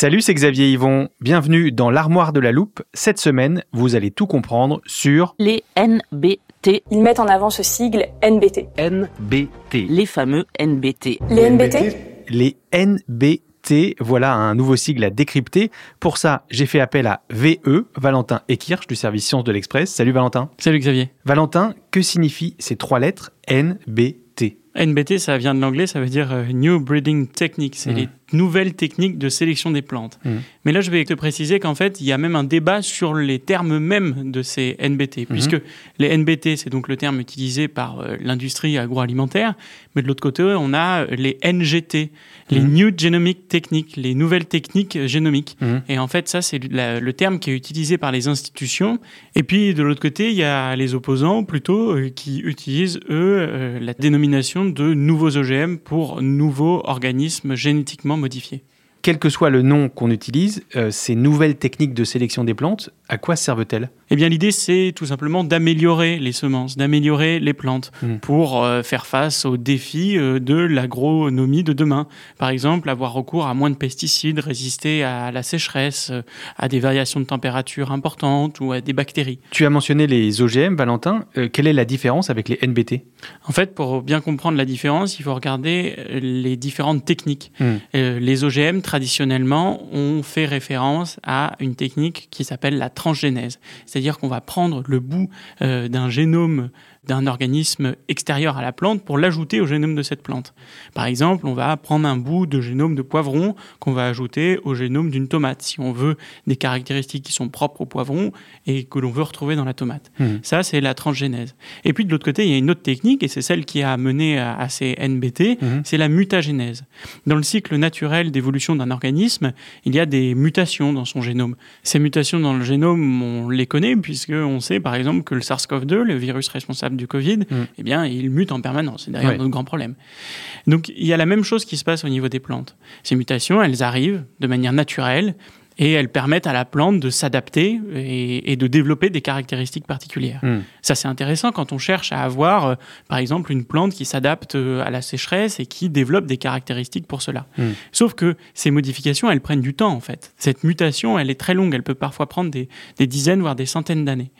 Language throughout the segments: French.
Salut, c'est Xavier Yvon. Bienvenue dans l'armoire de la loupe. Cette semaine, vous allez tout comprendre sur les NBT. Ils mettent en avant ce sigle NBT. NBT. Les fameux NBT. Les NBT les NBT. Voilà un nouveau sigle à décrypter. Pour ça, j'ai fait appel à VE, Valentin Ekirch du service Sciences de l'Express. Salut Valentin. Salut Xavier. Valentin, que signifient ces trois lettres NBT NBT, ça vient de l'anglais, ça veut dire euh, New Breeding Technique. C'est Mm. les nouvelles techniques de sélection des plantes. Mm. Mais là, je vais te préciser qu'en fait, il y a même un débat sur les termes mêmes de ces NBT, puisque les NBT, c'est donc le terme utilisé par euh, l'industrie agroalimentaire, mais de l'autre côté, on a euh, les NGT, les Mhm. New Genomic Techniques, les nouvelles techniques génomiques. Mhm. Et en fait, ça, c'est le terme qui est utilisé par les institutions. Et puis, de l'autre côté, il y a les opposants, plutôt, qui utilisent, eux, la dénomination de nouveaux OGM pour nouveaux organismes génétiquement modifiés. Quel que soit le nom qu'on utilise, euh, ces nouvelles techniques de sélection des plantes, à quoi servent-elles? Eh bien, l'idée, c'est tout simplement d'améliorer les semences, d'améliorer les plantes Mm. pour euh, faire face aux défis euh, de l'agronomie de demain. Par exemple, avoir recours à moins de pesticides, résister à la sécheresse, à des variations de température importantes ou à des bactéries. Tu as mentionné les OGM, Valentin. Quelle est la différence avec les NBT En fait, pour bien comprendre la différence, il faut regarder les différentes techniques. Mm. Euh, les OGM, traditionnellement, ont fait référence à une technique qui s'appelle la transgénèse. C'est-à-dire qu'on va prendre le bout euh, d'un génome d'un organisme extérieur à la plante pour l'ajouter au génome de cette plante. Par exemple, on va prendre un bout de génome de poivron qu'on va ajouter au génome d'une tomate, si on veut des caractéristiques qui sont propres au poivron et que l'on veut retrouver dans la tomate. Mhm. Ça, c'est la transgénèse. Et puis de l'autre côté, il y a une autre technique, et c'est celle qui a mené à, à ces NBT, Mhm. c'est la mutagénèse. Dans le cycle naturel d'évolution d'un organisme, il y a des mutations dans son génome. Ces mutations dans le génome, on les connaît, puisqu'on sait par exemple que le SARS-CoV-2, le virus responsable du Covid, Mhm. eh bien, il mute en permanence. C'est d'ailleurs Ouais. notre grand problème. Donc il y a la même chose qui se passe au niveau des plantes. Ces mutations, elles arrivent de manière naturelle et elles permettent à la plante de s'adapter et, et de développer des caractéristiques particulières. Mm. Ça, c'est intéressant quand on cherche à avoir, euh, par exemple, une plante qui s'adapte euh, à la sécheresse et qui développe des caractéristiques pour cela. Mm. Sauf que ces modifications, elles prennent du temps, en fait. Cette mutation, elle est très longue. Elle peut parfois prendre des, des dizaines, voire des centaines d'années.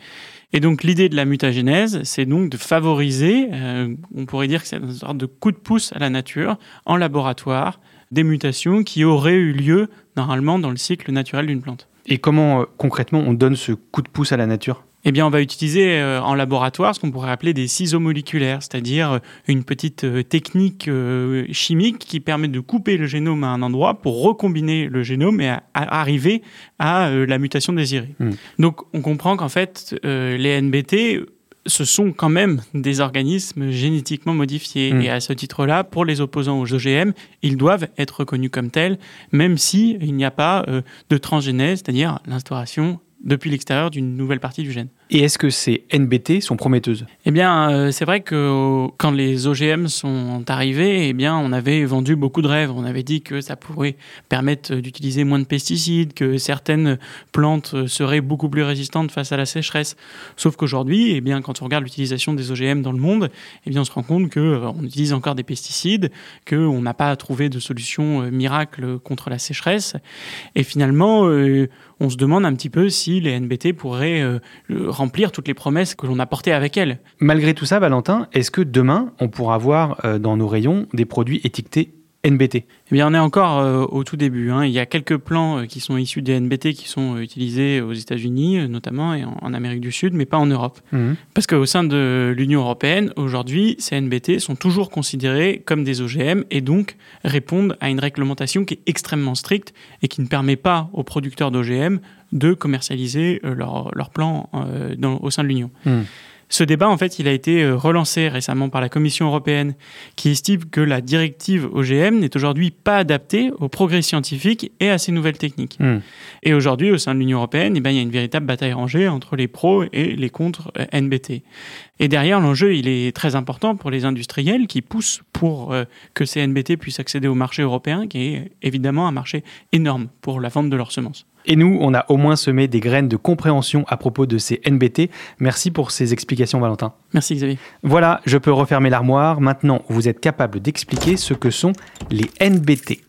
Et donc, l'idée de la mutagénèse, c'est donc de favoriser, euh, on pourrait dire que c'est une sorte de coup de pouce à la nature, en laboratoire, des mutations qui auraient eu lieu, normalement, dans le cycle naturel d'une plante. Et comment euh, concrètement on donne ce coup de pouce à la nature? Eh bien, on va utiliser euh, en laboratoire ce qu'on pourrait appeler des ciseaux moléculaires, c'est-à-dire euh, une petite euh, technique chimique qui permet de couper le génome à un endroit pour recombiner le génome et à- arriver à la mutation désirée. Hmm. Donc, on comprend qu'en fait, les NBT ce sont quand même des organismes génétiquement modifiés. Mm. Et à ce titre-là, pour les opposants aux OGM, ils doivent être reconnus comme tels, même si il n'y a pas euh, de transgénèse, c'est-à-dire l'instauration depuis l'extérieur d'une nouvelle partie du gène. Et est-ce que ces NBT sont prometteuses Eh bien, euh, c'est vrai que quand les OGM sont arrivés, eh bien, on avait vendu beaucoup de rêves. On avait dit que ça pourrait permettre d'utiliser moins de pesticides, que certaines plantes seraient beaucoup plus résistantes face à la sécheresse. Sauf qu'aujourd'hui, eh bien, quand on regarde l'utilisation des OGM dans le monde, eh bien, on se rend compte que euh, on utilise encore des pesticides, qu'on n'a pas trouvé de solution euh, miracle contre la sécheresse. Et finalement, on se demande un petit peu si les NBT pourraient euh, remplir toutes les promesses que l'on a portées avec elles. Malgré tout ça, Valentin, est-ce que demain, on pourra voir euh, dans nos rayons des produits étiquetés NBT eh bien, on est encore euh, au tout début. Hein. Il y a quelques plans euh, qui sont issus des NBT qui sont euh, utilisés aux États-Unis, notamment, et en, Amérique du Sud, mais pas en Europe. Mhm. Parce qu'au sein de l'Union européenne, aujourd'hui, ces NBT sont toujours considérés comme des OGM et donc répondent à une réglementation qui est extrêmement stricte et qui ne permet pas aux producteurs d'OGM de commercialiser leurs leur plans au sein de l'Union. Mhm. Ce débat, en fait, il a été euh, relancé récemment par la Commission européenne, qui estime que la directive OGM n'est aujourd'hui pas adaptée aux progrès scientifiques et à ces nouvelles techniques. Hmm. Et aujourd'hui, au sein de l'Union européenne, eh ben, il y a une véritable bataille rangée entre les pros et les contre euh, NBT. Et derrière, l'enjeu, il est très important pour les industriels qui poussent pour euh, que ces NBT puissent accéder au marché européen, qui est évidemment un marché énorme pour la vente de leurs semences. Et nous, on a au moins semé des graines de compréhension à propos de ces NBT. Merci pour ces explications, Valentin. Merci, Xavier. Voilà, je peux refermer l'armoire. Maintenant, vous êtes capable d'expliquer ce que sont les NBT.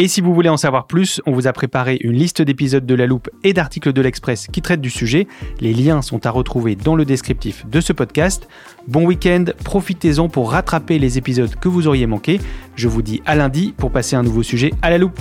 Et si vous voulez en savoir plus, on vous a préparé une liste d'épisodes de La Loupe et d'articles de l'Express qui traitent du sujet. Les liens sont à retrouver dans le descriptif de ce podcast. Bon week-end, profitez-en pour rattraper les épisodes que vous auriez manqués. Je vous dis à lundi pour passer un nouveau sujet à La Loupe.